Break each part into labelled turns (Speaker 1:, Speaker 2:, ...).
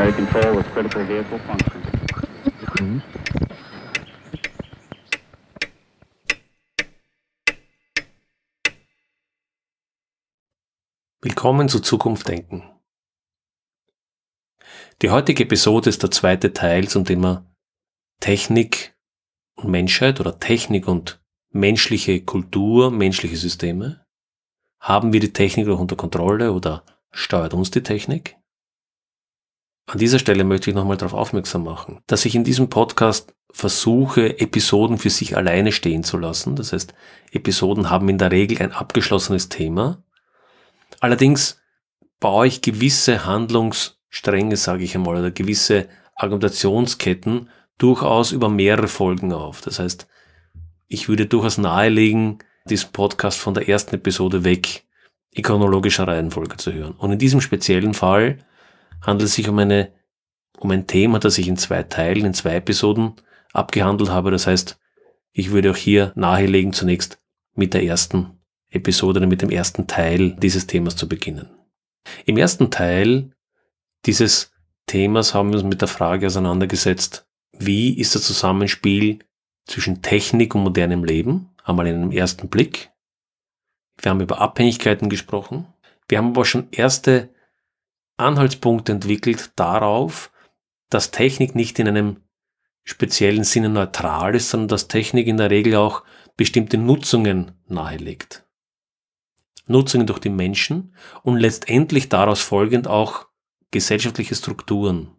Speaker 1: primary control with critical vehicle function.
Speaker 2: Willkommen zu Zukunft denken. Die heutige Episode ist der zweite Teil zum Thema Technik und Menschheit oder Technik und menschliche Kultur, menschliche Systeme. Haben wir die Technik noch unter Kontrolle oder steuert uns die Technik? An dieser Stelle möchte ich nochmal darauf aufmerksam machen, dass ich in diesem Podcast versuche, Episoden für sich alleine stehen zu lassen. Das heißt, Episoden haben in der Regel ein abgeschlossenes Thema. Allerdings baue ich gewisse Handlungsstränge, sage ich einmal, oder gewisse Argumentationsketten durchaus über mehrere Folgen auf. Das heißt, ich würde durchaus nahelegen, diesen Podcast von der ersten Episode weg in chronologischer Reihenfolge zu hören. Und in diesem speziellen Fall handelt es sich um eine, um ein Thema, das ich in zwei Teilen, in zwei Episoden abgehandelt habe. Das heißt, ich würde auch hier nahelegen, zunächst mit der ersten Episode oder mit dem ersten Teil dieses Themas zu beginnen. Im ersten Teil dieses Themas haben wir uns mit der Frage auseinandergesetzt, wie ist das Zusammenspiel zwischen Technik und modernem Leben? Einmal in einem ersten Blick. Wir haben über Abhängigkeiten gesprochen. Wir haben aber schon erste Anhaltspunkte entwickelt darauf, dass Technik nicht in einem speziellen Sinne neutral ist, sondern dass Technik in der Regel auch bestimmte Nutzungen nahelegt. Nutzungen durch die Menschen und letztendlich daraus folgend auch gesellschaftliche Strukturen.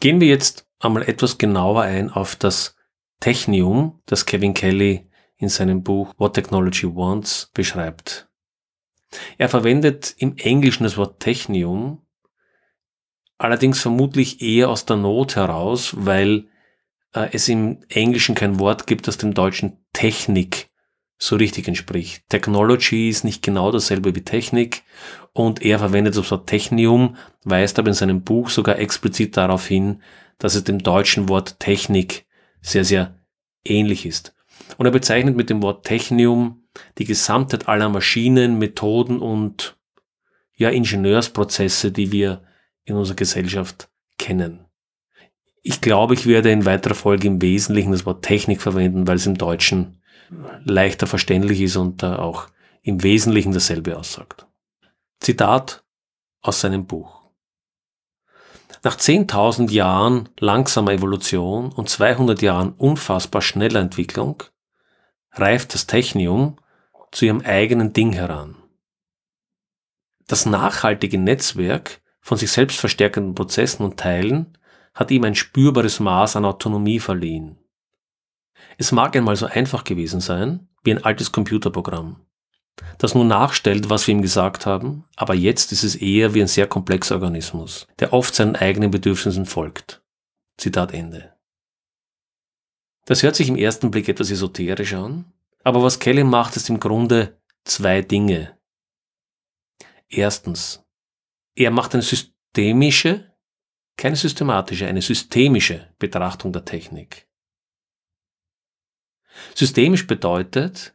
Speaker 2: Gehen wir jetzt einmal etwas genauer ein auf das Technium, das Kevin Kelly in seinem Buch What Technology Wants beschreibt. Er verwendet im Englischen das Wort Technium, allerdings vermutlich eher aus der Not heraus, weil äh, es im Englischen kein Wort gibt, das dem Deutschen Technik so richtig entspricht. Technology ist nicht genau dasselbe wie Technik und er verwendet das Wort Technium, weist aber in seinem Buch sogar explizit darauf hin, dass es dem deutschen Wort Technik sehr, sehr ähnlich ist. Und er bezeichnet mit dem Wort Technium die Gesamtheit aller Maschinen, Methoden und ja, Ingenieursprozesse, die wir in unserer Gesellschaft kennen. Ich glaube, ich werde in weiterer Folge im Wesentlichen das Wort Technik verwenden, weil es im Deutschen leichter verständlich ist und auch im Wesentlichen dasselbe aussagt. Zitat aus seinem Buch. Nach 10.000 Jahren langsamer Evolution und 200 Jahren unfassbar schneller Entwicklung reift das Technium zu ihrem eigenen Ding heran. Das nachhaltige Netzwerk von sich selbst verstärkenden Prozessen und Teilen hat ihm ein spürbares Maß an Autonomie verliehen. Es mag einmal so einfach gewesen sein, wie ein altes Computerprogramm, das nur nachstellt, was wir ihm gesagt haben, aber jetzt ist es eher wie ein sehr komplexer Organismus, der oft seinen eigenen Bedürfnissen folgt. Zitat Ende. Das hört sich im ersten Blick etwas esoterisch an, aber was Kelly macht, ist im Grunde zwei Dinge. Erstens, er macht eine systemische, keine systematische, eine systemische Betrachtung der Technik. Systemisch bedeutet,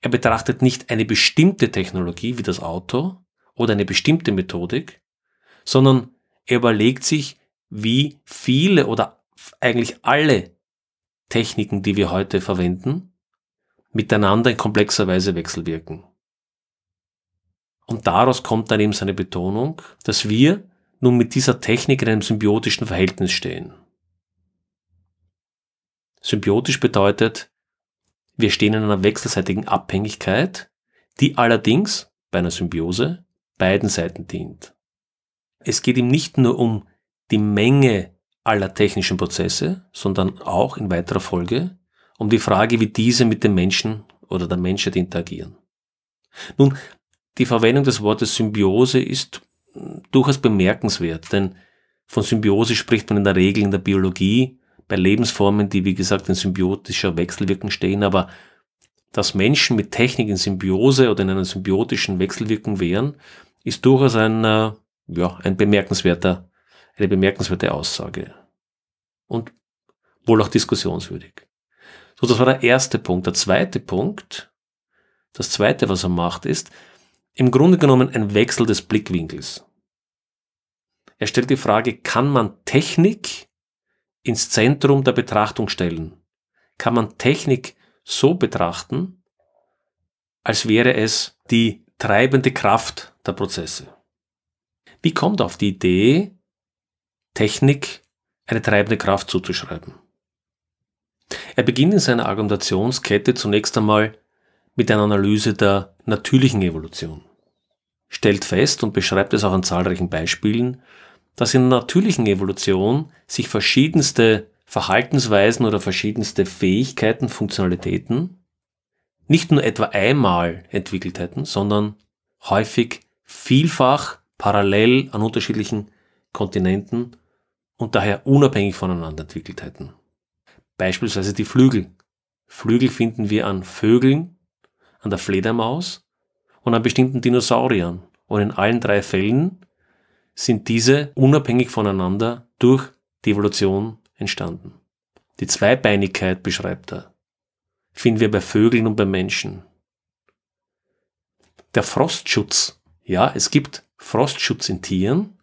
Speaker 2: er betrachtet nicht eine bestimmte Technologie wie das Auto oder eine bestimmte Methodik, sondern er überlegt sich, wie viele oder eigentlich alle Techniken, die wir heute verwenden, miteinander in komplexer Weise wechselwirken. Und daraus kommt dann eben seine Betonung, dass wir nun mit dieser Technik in einem symbiotischen Verhältnis stehen. Symbiotisch bedeutet, wir stehen in einer wechselseitigen Abhängigkeit, die allerdings bei einer Symbiose beiden Seiten dient. Es geht ihm nicht nur um die Menge aller technischen Prozesse, sondern auch in weiterer Folge um die Frage, wie diese mit dem Menschen oder der Menschheit interagieren. Nun, die Verwendung des Wortes Symbiose ist durchaus bemerkenswert, denn von Symbiose spricht man in der Regel in der Biologie bei Lebensformen, die wie gesagt in symbiotischer Wechselwirkung stehen, aber dass Menschen mit Technik in Symbiose oder in einer symbiotischen Wechselwirkung wären, ist durchaus ein, äh, ja, ein bemerkenswerter, eine bemerkenswerte Aussage. Und wohl auch diskussionswürdig. So, das war der erste Punkt. Der zweite Punkt, das zweite, was er macht, ist im Grunde genommen ein Wechsel des Blickwinkels. Er stellt die Frage, kann man Technik ins Zentrum der Betrachtung stellen? Kann man Technik so betrachten, als wäre es die treibende Kraft der Prozesse? Wie kommt auf die Idee, Technik eine treibende Kraft zuzuschreiben? Er beginnt in seiner Argumentationskette zunächst einmal mit einer Analyse der natürlichen Evolution, stellt fest und beschreibt es auch an zahlreichen Beispielen, dass in der natürlichen Evolution sich verschiedenste Verhaltensweisen oder verschiedenste Fähigkeiten, Funktionalitäten nicht nur etwa einmal entwickelt hätten, sondern häufig vielfach parallel an unterschiedlichen Kontinenten und daher unabhängig voneinander entwickelt hätten. Beispielsweise die Flügel. Flügel finden wir an Vögeln, an der Fledermaus und an bestimmten Dinosauriern. Und in allen drei Fällen sind diese unabhängig voneinander durch die Evolution entstanden. Die Zweibeinigkeit beschreibt er. Finden wir bei Vögeln und bei Menschen. Der Frostschutz. Ja, es gibt Frostschutz in Tieren.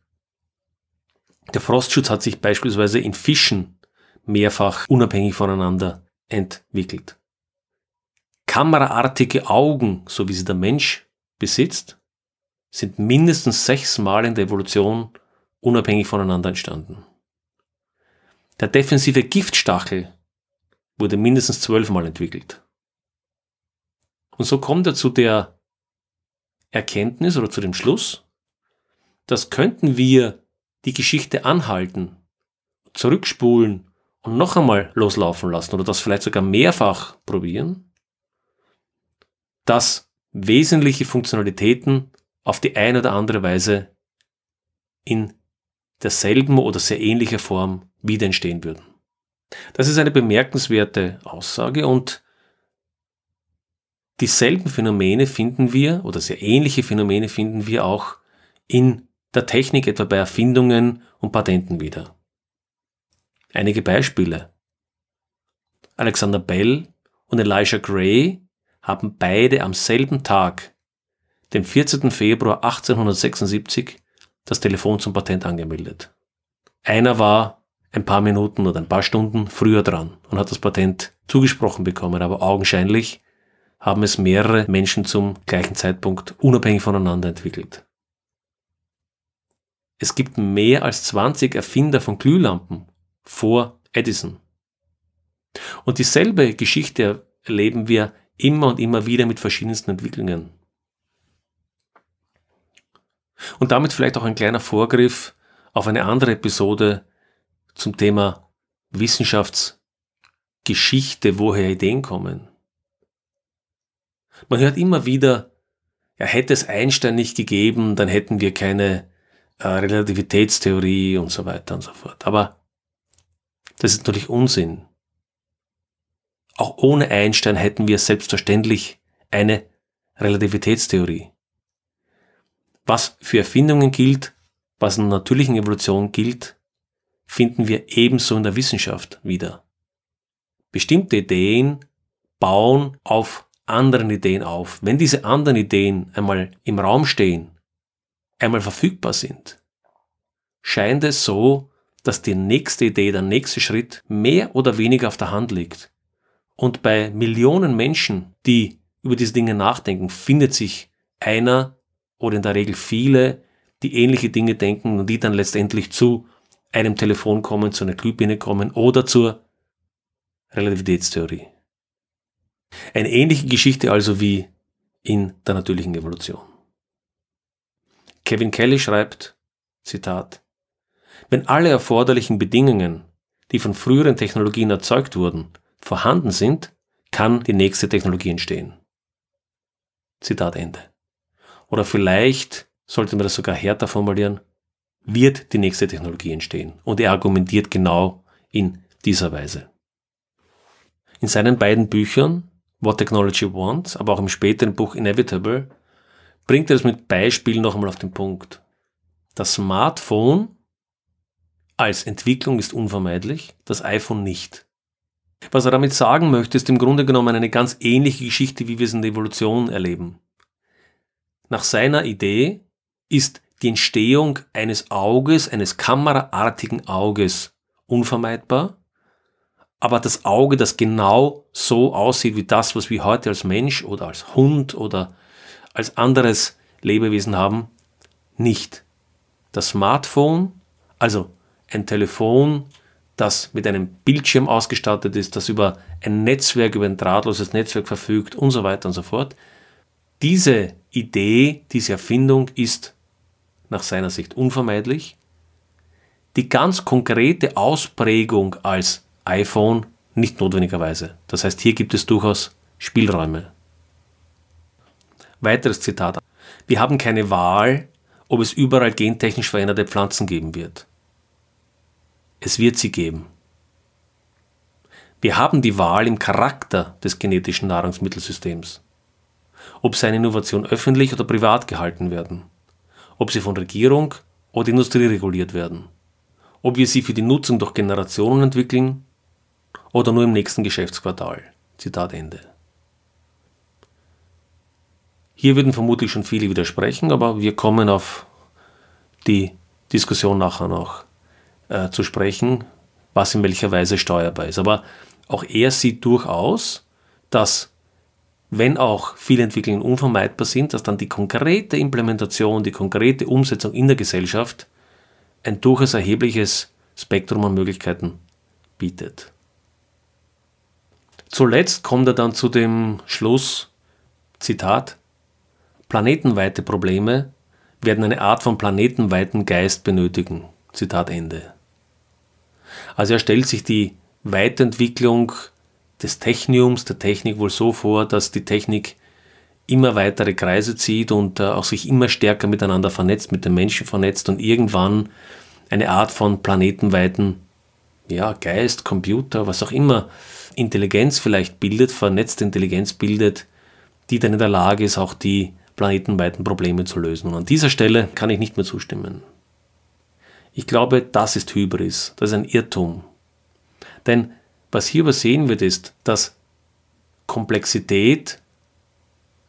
Speaker 2: Der Frostschutz hat sich beispielsweise in Fischen mehrfach unabhängig voneinander entwickelt. Kameraartige Augen, so wie sie der Mensch besitzt, sind mindestens sechsmal in der Evolution unabhängig voneinander entstanden. Der defensive Giftstachel wurde mindestens zwölfmal entwickelt. Und so kommt er zu der Erkenntnis oder zu dem Schluss, dass könnten wir die Geschichte anhalten, zurückspulen und noch einmal loslaufen lassen oder das vielleicht sogar mehrfach probieren, dass wesentliche Funktionalitäten auf die eine oder andere Weise in derselben oder sehr ähnlicher Form wieder entstehen würden. Das ist eine bemerkenswerte Aussage und dieselben Phänomene finden wir oder sehr ähnliche Phänomene finden wir auch in der Technik, etwa bei Erfindungen und Patenten wieder. Einige Beispiele. Alexander Bell und Elijah Gray haben beide am selben Tag, dem 14. Februar 1876, das Telefon zum Patent angemeldet. Einer war ein paar Minuten oder ein paar Stunden früher dran und hat das Patent zugesprochen bekommen, aber augenscheinlich haben es mehrere Menschen zum gleichen Zeitpunkt unabhängig voneinander entwickelt. Es gibt mehr als 20 Erfinder von Glühlampen vor Edison. Und dieselbe Geschichte erleben wir immer und immer wieder mit verschiedensten Entwicklungen. Und damit vielleicht auch ein kleiner Vorgriff auf eine andere Episode zum Thema Wissenschaftsgeschichte, woher Ideen kommen. Man hört immer wieder, ja, hätte es Einstein nicht gegeben, dann hätten wir keine äh, Relativitätstheorie und so weiter und so fort. Aber das ist natürlich Unsinn. Auch ohne Einstein hätten wir selbstverständlich eine Relativitätstheorie. Was für Erfindungen gilt, was in der natürlichen Evolution gilt, finden wir ebenso in der Wissenschaft wieder. Bestimmte Ideen bauen auf anderen Ideen auf. Wenn diese anderen Ideen einmal im Raum stehen, einmal verfügbar sind, scheint es so, dass die nächste Idee, der nächste Schritt mehr oder weniger auf der Hand liegt. Und bei Millionen Menschen, die über diese Dinge nachdenken, findet sich einer oder in der Regel viele, die ähnliche Dinge denken und die dann letztendlich zu einem Telefon kommen, zu einer Glühbirne kommen oder zur Relativitätstheorie. Eine ähnliche Geschichte also wie in der natürlichen Evolution. Kevin Kelly schreibt, Zitat, wenn alle erforderlichen Bedingungen, die von früheren Technologien erzeugt wurden, vorhanden sind, kann die nächste Technologie entstehen. Zitat Ende. Oder vielleicht sollte man das sogar härter formulieren, wird die nächste Technologie entstehen. Und er argumentiert genau in dieser Weise. In seinen beiden Büchern, What Technology Wants, aber auch im späteren Buch Inevitable, bringt er es mit Beispielen noch einmal auf den Punkt. Das Smartphone als Entwicklung ist unvermeidlich, das iPhone nicht. Was er damit sagen möchte, ist im Grunde genommen eine ganz ähnliche Geschichte, wie wir es in der Evolution erleben. Nach seiner Idee ist die Entstehung eines Auges, eines kameraartigen Auges unvermeidbar, aber das Auge, das genau so aussieht wie das, was wir heute als Mensch oder als Hund oder als anderes Lebewesen haben, nicht. Das Smartphone, also ein Telefon, das mit einem Bildschirm ausgestattet ist, das über ein Netzwerk, über ein drahtloses Netzwerk verfügt und so weiter und so fort. Diese Idee, diese Erfindung ist nach seiner Sicht unvermeidlich. Die ganz konkrete Ausprägung als iPhone nicht notwendigerweise. Das heißt, hier gibt es durchaus Spielräume. Weiteres Zitat. Wir haben keine Wahl, ob es überall gentechnisch veränderte Pflanzen geben wird. Es wird sie geben. Wir haben die Wahl im Charakter des genetischen Nahrungsmittelsystems. Ob seine Innovation öffentlich oder privat gehalten werden. Ob sie von Regierung oder Industrie reguliert werden. Ob wir sie für die Nutzung durch Generationen entwickeln oder nur im nächsten Geschäftsquartal. Zitat Ende. Hier würden vermutlich schon viele widersprechen, aber wir kommen auf die Diskussion nachher noch äh, zu sprechen, was in welcher Weise steuerbar ist. Aber auch er sieht durchaus, dass wenn auch viele Entwicklungen unvermeidbar sind, dass dann die konkrete Implementation, die konkrete Umsetzung in der Gesellschaft ein durchaus erhebliches Spektrum an Möglichkeiten bietet. Zuletzt kommt er dann zu dem Schluss, Zitat, Planetenweite Probleme werden eine Art von planetenweiten Geist benötigen. Zitat Ende. Also er stellt sich die Weiterentwicklung des Techniums, der Technik wohl so vor, dass die Technik immer weitere Kreise zieht und äh, auch sich immer stärker miteinander vernetzt, mit den Menschen vernetzt und irgendwann eine Art von planetenweiten ja, Geist, Computer, was auch immer, Intelligenz vielleicht bildet, vernetzte Intelligenz bildet, die dann in der Lage ist, auch die planetenweiten Probleme zu lösen. Und an dieser Stelle kann ich nicht mehr zustimmen. Ich glaube, das ist Hybris, das ist ein Irrtum. Denn was hier übersehen wird, ist, dass Komplexität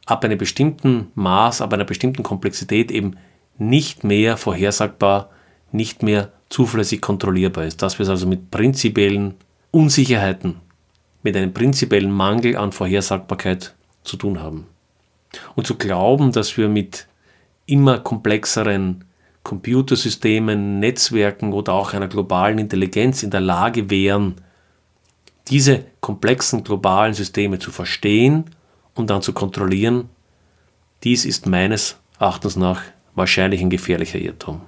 Speaker 2: ab einem bestimmten Maß, ab einer bestimmten Komplexität eben nicht mehr vorhersagbar, nicht mehr zuverlässig kontrollierbar ist. Dass wir es also mit prinzipiellen Unsicherheiten, mit einem prinzipiellen Mangel an Vorhersagbarkeit zu tun haben. Und zu glauben, dass wir mit immer komplexeren Computersystemen, Netzwerken oder auch einer globalen Intelligenz in der Lage wären, diese komplexen globalen Systeme zu verstehen und dann zu kontrollieren, dies ist meines Erachtens nach wahrscheinlich ein gefährlicher Irrtum.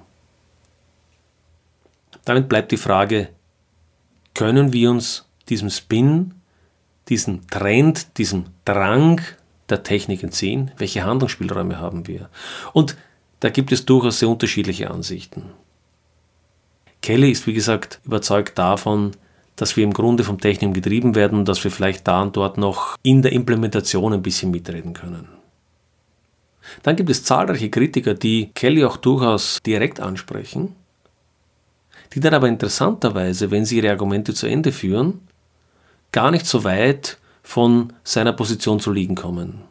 Speaker 2: Damit bleibt die Frage, können wir uns diesem Spin, diesem Trend, diesem Drang der Technik entziehen? Welche Handlungsspielräume haben wir? Und da gibt es durchaus sehr unterschiedliche Ansichten. Kelly ist, wie gesagt, überzeugt davon, dass wir im Grunde vom Technikum getrieben werden und dass wir vielleicht da und dort noch in der Implementation ein bisschen mitreden können. Dann gibt es zahlreiche Kritiker, die Kelly auch durchaus direkt ansprechen, die dann aber interessanterweise, wenn sie ihre Argumente zu Ende führen, gar nicht so weit von seiner Position zu liegen kommen.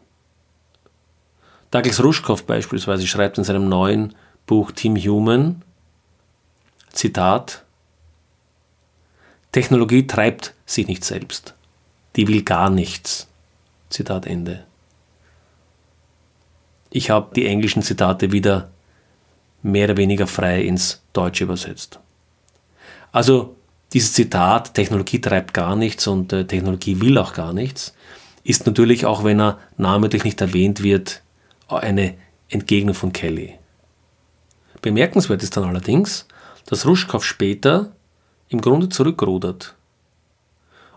Speaker 2: Douglas Rushkoff beispielsweise schreibt in seinem neuen Buch Team Human, Zitat, Technologie treibt sich nicht selbst. Die will gar nichts. Zitat Ende. Ich habe die englischen Zitate wieder mehr oder weniger frei ins Deutsche übersetzt. Also dieses Zitat, Technologie treibt gar nichts und äh, Technologie will auch gar nichts, ist natürlich, auch wenn er namentlich nicht erwähnt wird, eine Entgegnung von Kelly. Bemerkenswert ist dann allerdings, dass Ruschkow später im Grunde zurückrudert.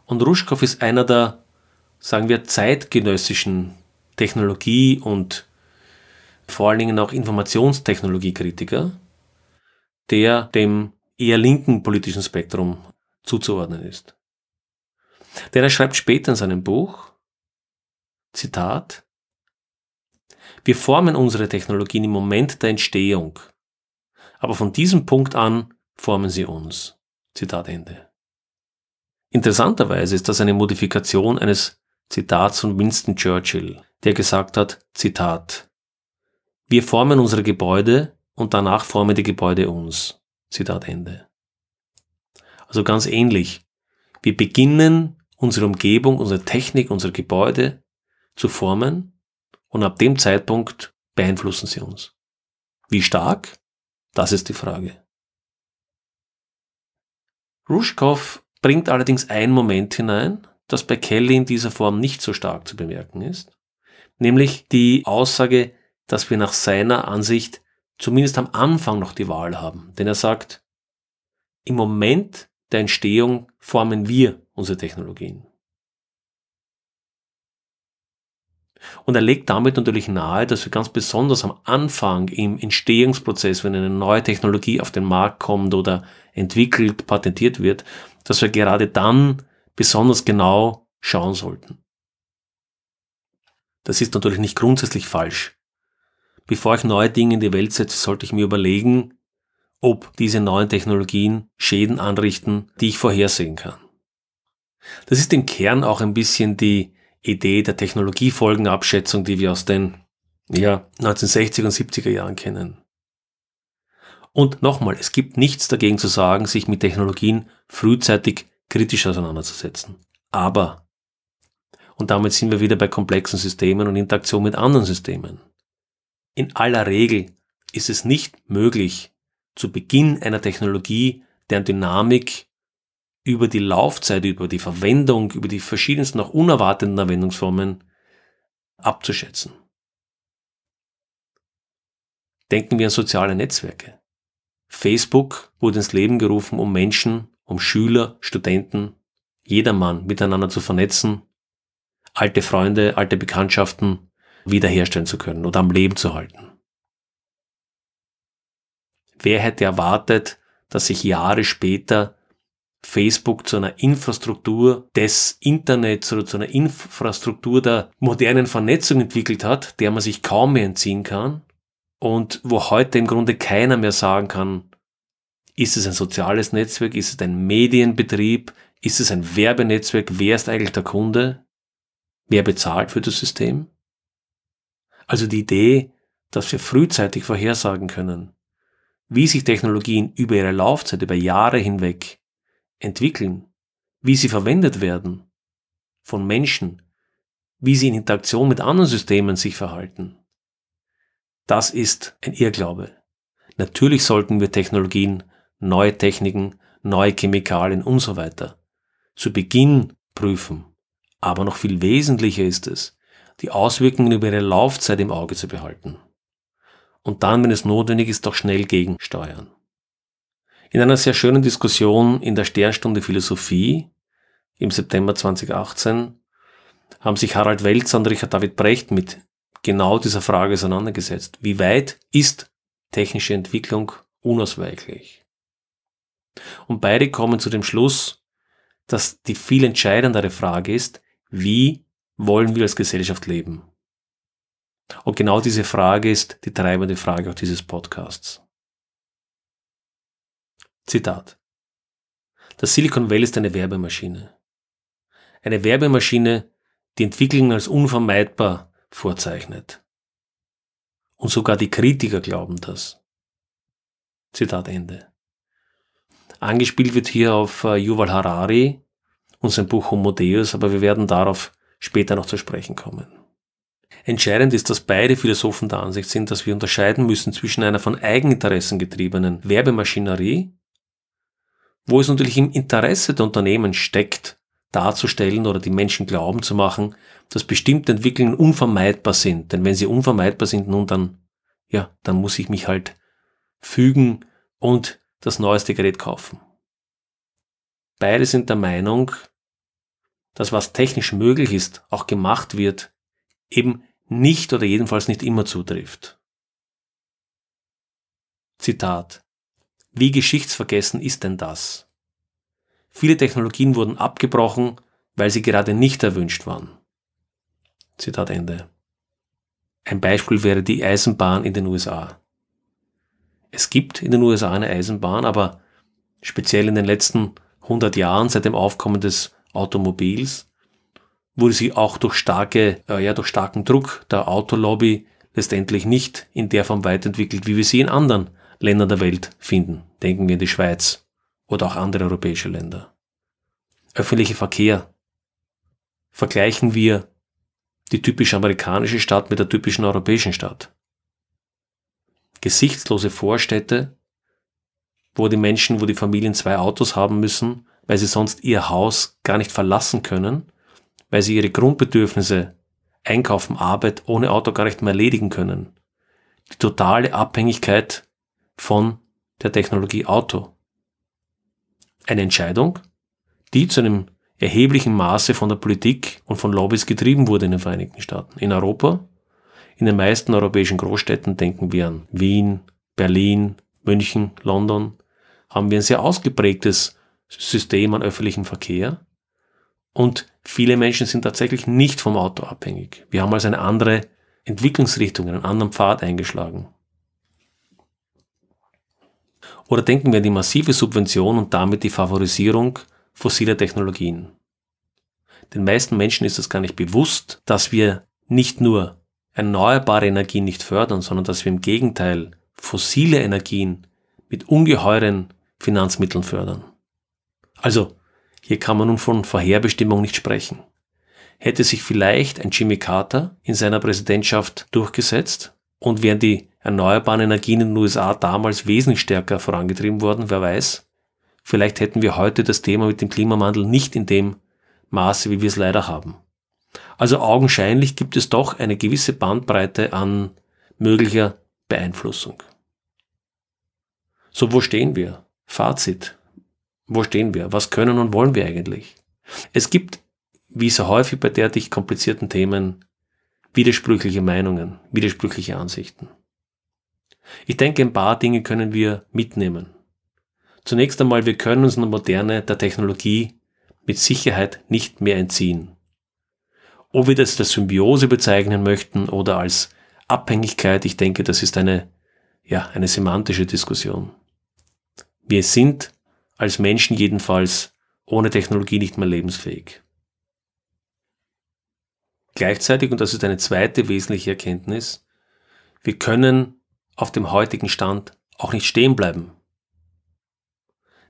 Speaker 2: Und Ruschkow ist einer der, sagen wir, zeitgenössischen Technologie- und vor allen Dingen auch Informationstechnologiekritiker, der dem eher linken politischen Spektrum zuzuordnen ist. Denn er schreibt später in seinem Buch, Zitat, wir formen unsere Technologien im Moment der Entstehung. Aber von diesem Punkt an formen sie uns. Zitat Ende. Interessanterweise ist das eine Modifikation eines Zitats von Winston Churchill, der gesagt hat, Zitat, wir formen unsere Gebäude und danach formen die Gebäude uns. Zitat Ende. Also ganz ähnlich. Wir beginnen unsere Umgebung, unsere Technik, unsere Gebäude zu formen und ab dem Zeitpunkt beeinflussen sie uns. Wie stark? Das ist die Frage. Rushkoff bringt allerdings einen Moment hinein, das bei Kelly in dieser Form nicht so stark zu bemerken ist, nämlich die Aussage, dass wir nach seiner Ansicht zumindest am Anfang noch die Wahl haben. Denn er sagt, im Moment der Entstehung formen wir unsere Technologien. Und er legt damit natürlich nahe, dass wir ganz besonders am Anfang im Entstehungsprozess, wenn eine neue Technologie auf den Markt kommt oder entwickelt, patentiert wird, dass wir gerade dann besonders genau schauen sollten. Das ist natürlich nicht grundsätzlich falsch. Bevor ich neue Dinge in die Welt setze, sollte ich mir überlegen, ob diese neuen Technologien Schäden anrichten, die ich vorhersehen kann. Das ist im Kern auch ein bisschen die Idee der Technologiefolgenabschätzung, die wir aus den ja, 1960er und 70er Jahren kennen. Und nochmal, es gibt nichts dagegen zu sagen, sich mit Technologien frühzeitig kritisch auseinanderzusetzen. Aber, und damit sind wir wieder bei komplexen Systemen und Interaktion mit anderen Systemen. In aller Regel ist es nicht möglich, zu Beginn einer Technologie, deren Dynamik über die Laufzeit, über die Verwendung, über die verschiedensten auch unerwarteten Anwendungsformen abzuschätzen. Denken wir an soziale Netzwerke. Facebook wurde ins Leben gerufen, um Menschen, um Schüler, Studenten, jedermann miteinander zu vernetzen, alte Freunde, alte Bekanntschaften wiederherstellen zu können oder am Leben zu halten. Wer hätte erwartet, dass sich Jahre später Facebook zu einer Infrastruktur des Internets oder zu einer Infrastruktur der modernen Vernetzung entwickelt hat, der man sich kaum mehr entziehen kann und wo heute im Grunde keiner mehr sagen kann, ist es ein soziales Netzwerk, ist es ein Medienbetrieb, ist es ein Werbenetzwerk, wer ist eigentlich der Kunde, wer bezahlt für das System? Also die Idee, dass wir frühzeitig vorhersagen können, wie sich Technologien über ihre Laufzeit, über Jahre hinweg entwickeln, wie sie verwendet werden von Menschen, wie sie in Interaktion mit anderen Systemen sich verhalten. Das ist ein Irrglaube. Natürlich sollten wir Technologien, neue Techniken, neue Chemikalien und so weiter zu Beginn prüfen. Aber noch viel wesentlicher ist es, die Auswirkungen über ihre Laufzeit im Auge zu behalten. Und dann, wenn es notwendig ist, doch schnell gegensteuern. In einer sehr schönen Diskussion in der Sternstunde Philosophie im September 2018 haben sich Harald Welzer und Richard David Brecht mit genau dieser Frage auseinandergesetzt. Wie weit ist technische Entwicklung unausweichlich? Und beide kommen zu dem Schluss, dass die viel entscheidendere Frage ist, wie wollen wir als Gesellschaft leben? Und genau diese Frage ist die treibende Frage auch dieses Podcasts. Zitat. Das Silicon Valley ist eine Werbemaschine. Eine Werbemaschine, die Entwicklung als unvermeidbar vorzeichnet. Und sogar die Kritiker glauben das. Zitat Ende. Angespielt wird hier auf äh, Yuval Harari und sein Buch Homo Deus, aber wir werden darauf später noch zu sprechen kommen. Entscheidend ist, dass beide Philosophen der Ansicht sind, dass wir unterscheiden müssen zwischen einer von Eigeninteressen getriebenen Werbemaschinerie wo es natürlich im Interesse der Unternehmen steckt, darzustellen oder die Menschen glauben zu machen, dass bestimmte Entwicklungen unvermeidbar sind. Denn wenn sie unvermeidbar sind, nun dann, ja, dann muss ich mich halt fügen und das neueste Gerät kaufen. Beide sind der Meinung, dass was technisch möglich ist, auch gemacht wird, eben nicht oder jedenfalls nicht immer zutrifft. Zitat. Wie geschichtsvergessen ist denn das? Viele Technologien wurden abgebrochen, weil sie gerade nicht erwünscht waren. Zitat Ende. Ein Beispiel wäre die Eisenbahn in den USA. Es gibt in den USA eine Eisenbahn, aber speziell in den letzten 100 Jahren seit dem Aufkommen des Automobils wurde sie auch durch starke, äh, ja, durch starken Druck der Autolobby letztendlich nicht in der Form weiterentwickelt, wie wir sie in anderen Ländern der Welt finden. Denken wir in die Schweiz oder auch andere europäische Länder. Öffentlicher Verkehr. Vergleichen wir die typisch amerikanische Stadt mit der typischen europäischen Stadt. Gesichtslose Vorstädte, wo die Menschen, wo die Familien zwei Autos haben müssen, weil sie sonst ihr Haus gar nicht verlassen können, weil sie ihre Grundbedürfnisse, Einkaufen, Arbeit ohne Auto gar nicht mehr erledigen können. Die totale Abhängigkeit von der Technologie Auto. Eine Entscheidung, die zu einem erheblichen Maße von der Politik und von Lobbys getrieben wurde in den Vereinigten Staaten. In Europa, in den meisten europäischen Großstädten denken wir an Wien, Berlin, München, London, haben wir ein sehr ausgeprägtes System an öffentlichem Verkehr und viele Menschen sind tatsächlich nicht vom Auto abhängig. Wir haben also eine andere Entwicklungsrichtung, einen anderen Pfad eingeschlagen. Oder denken wir an die massive Subvention und damit die Favorisierung fossiler Technologien. Den meisten Menschen ist es gar nicht bewusst, dass wir nicht nur erneuerbare Energien nicht fördern, sondern dass wir im Gegenteil fossile Energien mit ungeheuren Finanzmitteln fördern. Also, hier kann man nun von Vorherbestimmung nicht sprechen. Hätte sich vielleicht ein Jimmy Carter in seiner Präsidentschaft durchgesetzt und wären die erneuerbaren Energien in den USA damals wesentlich stärker vorangetrieben worden, wer weiß, vielleicht hätten wir heute das Thema mit dem Klimawandel nicht in dem Maße, wie wir es leider haben. Also augenscheinlich gibt es doch eine gewisse Bandbreite an möglicher Beeinflussung. So, wo stehen wir? Fazit. Wo stehen wir? Was können und wollen wir eigentlich? Es gibt, wie so häufig bei derartig komplizierten Themen, widersprüchliche Meinungen, widersprüchliche Ansichten. Ich denke, ein paar Dinge können wir mitnehmen. Zunächst einmal, wir können uns in der Moderne der Technologie mit Sicherheit nicht mehr entziehen. Ob wir das als Symbiose bezeichnen möchten oder als Abhängigkeit, ich denke, das ist eine, ja, eine semantische Diskussion. Wir sind als Menschen jedenfalls ohne Technologie nicht mehr lebensfähig. Gleichzeitig, und das ist eine zweite wesentliche Erkenntnis, wir können auf dem heutigen Stand auch nicht stehen bleiben.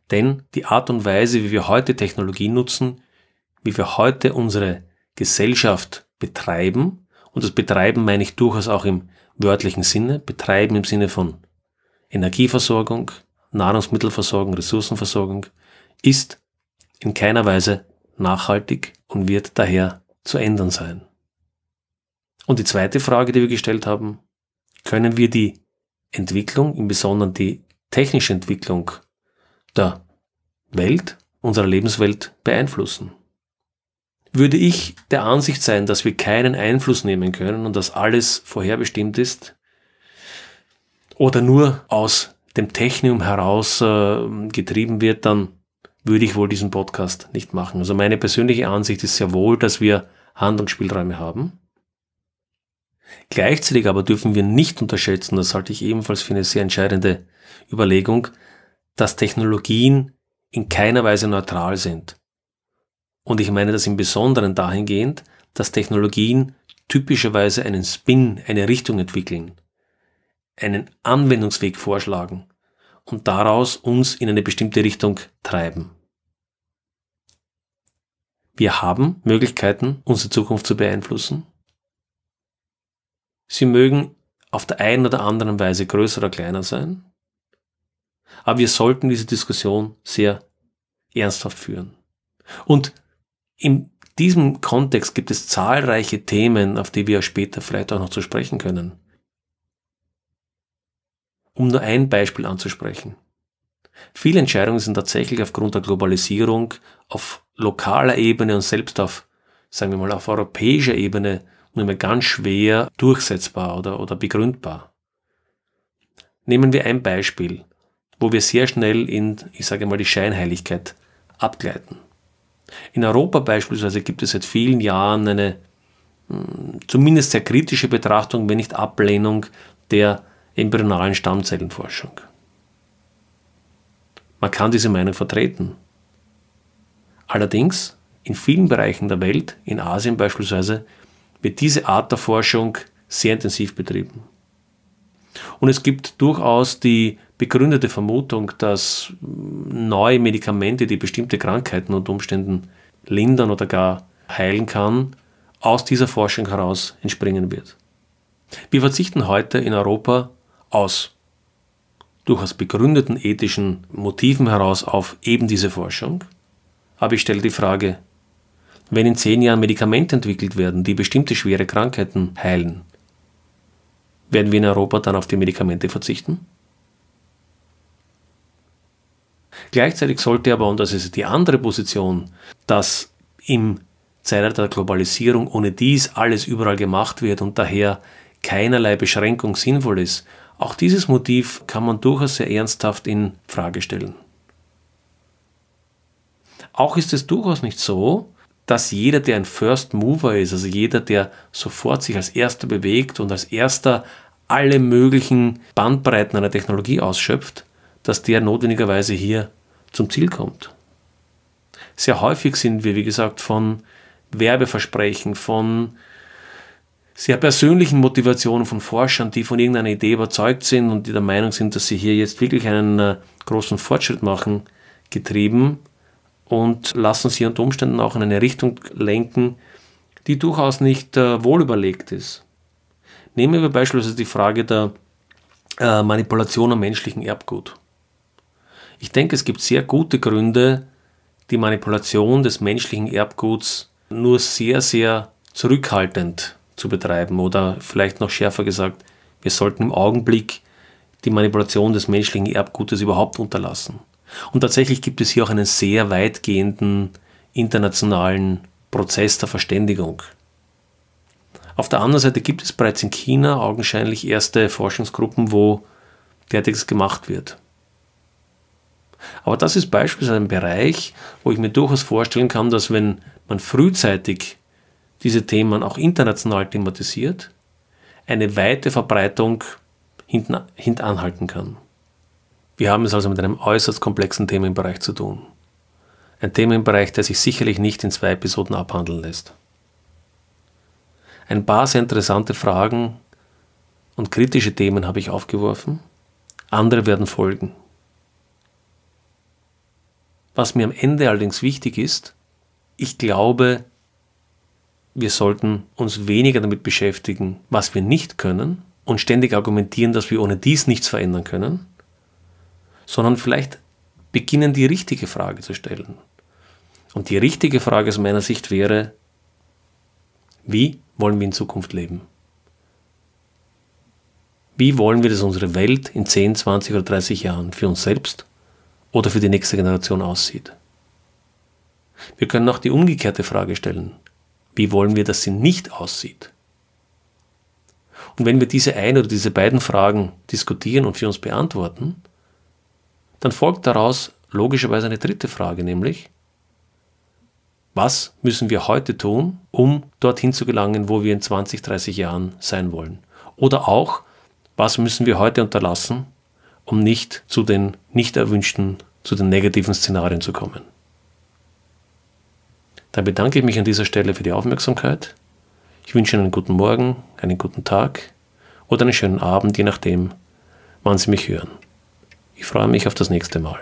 Speaker 2: Denn die Art und Weise, wie wir heute Technologie nutzen, wie wir heute unsere Gesellschaft betreiben, und das Betreiben meine ich durchaus auch im wörtlichen Sinne, betreiben im Sinne von Energieversorgung, Nahrungsmittelversorgung, Ressourcenversorgung, ist in keiner Weise nachhaltig und wird daher zu ändern sein. Und die zweite Frage, die wir gestellt haben, können wir die Entwicklung, im Besonderen die technische Entwicklung der Welt, unserer Lebenswelt beeinflussen? Würde ich der Ansicht sein, dass wir keinen Einfluss nehmen können und dass alles vorherbestimmt ist, oder nur aus dem Technium heraus äh, getrieben wird, dann würde ich wohl diesen Podcast nicht machen. Also meine persönliche Ansicht ist sehr wohl, dass wir Handlungsspielräume haben. Gleichzeitig aber dürfen wir nicht unterschätzen, das halte ich ebenfalls für eine sehr entscheidende Überlegung, dass Technologien in keiner Weise neutral sind. Und ich meine das im Besonderen dahingehend, dass Technologien typischerweise einen Spin, eine Richtung entwickeln, einen Anwendungsweg vorschlagen und daraus uns in eine bestimmte Richtung treiben. Wir haben Möglichkeiten, unsere Zukunft zu beeinflussen. Sie mögen auf der einen oder anderen Weise größer oder kleiner sein, aber wir sollten diese Diskussion sehr ernsthaft führen. Und in diesem Kontext gibt es zahlreiche Themen, auf die wir später vielleicht auch noch zu sprechen können. Um nur ein Beispiel anzusprechen. Viele Entscheidungen sind tatsächlich aufgrund der Globalisierung auf lokaler Ebene und selbst auf, sagen wir mal, auf europäischer Ebene nur mehr ganz schwer durchsetzbar oder, oder begründbar. Nehmen wir ein Beispiel, wo wir sehr schnell in, ich sage mal, die Scheinheiligkeit abgleiten. In Europa beispielsweise gibt es seit vielen Jahren eine hm, zumindest sehr kritische Betrachtung, wenn nicht Ablehnung der embryonalen Stammzellenforschung. Man kann diese Meinung vertreten. Allerdings, in vielen Bereichen der Welt, in Asien beispielsweise, wird diese Art der Forschung sehr intensiv betrieben. Und es gibt durchaus die begründete Vermutung, dass neue Medikamente, die bestimmte Krankheiten und Umständen lindern oder gar heilen kann, aus dieser Forschung heraus entspringen wird. Wir verzichten heute in Europa aus durchaus begründeten ethischen Motiven heraus auf eben diese Forschung. Aber ich stelle die Frage, wenn in zehn Jahren Medikamente entwickelt werden, die bestimmte schwere Krankheiten heilen, werden wir in Europa dann auf die Medikamente verzichten? Gleichzeitig sollte aber, und das ist die andere Position, dass im Zeitalter der Globalisierung ohne dies alles überall gemacht wird und daher keinerlei Beschränkung sinnvoll ist, auch dieses Motiv kann man durchaus sehr ernsthaft in Frage stellen. Auch ist es durchaus nicht so, dass jeder, der ein First Mover ist, also jeder, der sofort sich als erster bewegt und als erster alle möglichen Bandbreiten einer Technologie ausschöpft, dass der notwendigerweise hier zum Ziel kommt. Sehr häufig sind wir, wie gesagt, von Werbeversprechen, von sehr persönlichen Motivationen von Forschern, die von irgendeiner Idee überzeugt sind und die der Meinung sind, dass sie hier jetzt wirklich einen äh, großen Fortschritt machen, getrieben und lassen sie unter Umständen auch in eine Richtung lenken, die durchaus nicht äh, wohlüberlegt ist. Nehmen wir beispielsweise die Frage der äh, Manipulation am menschlichen Erbgut. Ich denke, es gibt sehr gute Gründe, die Manipulation des menschlichen Erbguts nur sehr, sehr zurückhaltend zu betreiben oder vielleicht noch schärfer gesagt, wir sollten im Augenblick die Manipulation des menschlichen Erbgutes überhaupt unterlassen. Und tatsächlich gibt es hier auch einen sehr weitgehenden internationalen Prozess der Verständigung. Auf der anderen Seite gibt es bereits in China augenscheinlich erste Forschungsgruppen, wo derartiges gemacht wird. Aber das ist beispielsweise ein Bereich, wo ich mir durchaus vorstellen kann, dass wenn man frühzeitig diese Themen auch international thematisiert, eine weite Verbreitung hintanhalten kann. Wir haben es also mit einem äußerst komplexen Themenbereich zu tun. Ein Themenbereich, der sich sicherlich nicht in zwei Episoden abhandeln lässt. Ein paar sehr interessante Fragen und kritische Themen habe ich aufgeworfen. Andere werden folgen. Was mir am Ende allerdings wichtig ist, ich glaube, wir sollten uns weniger damit beschäftigen, was wir nicht können und ständig argumentieren, dass wir ohne dies nichts verändern können, sondern vielleicht beginnen, die richtige Frage zu stellen. Und die richtige Frage aus meiner Sicht wäre, wie wollen wir in Zukunft leben? Wie wollen wir, dass unsere Welt in 10, 20 oder 30 Jahren für uns selbst oder für die nächste Generation aussieht? Wir können auch die umgekehrte Frage stellen. Wie wollen wir, dass sie nicht aussieht? Und wenn wir diese eine oder diese beiden Fragen diskutieren und für uns beantworten, dann folgt daraus logischerweise eine dritte Frage, nämlich, was müssen wir heute tun, um dorthin zu gelangen, wo wir in 20, 30 Jahren sein wollen? Oder auch, was müssen wir heute unterlassen, um nicht zu den nicht erwünschten, zu den negativen Szenarien zu kommen? Dann bedanke ich mich an dieser Stelle für die Aufmerksamkeit. Ich wünsche Ihnen einen guten Morgen, einen guten Tag oder einen schönen Abend, je nachdem, wann Sie mich hören. Ich freue mich auf das nächste Mal.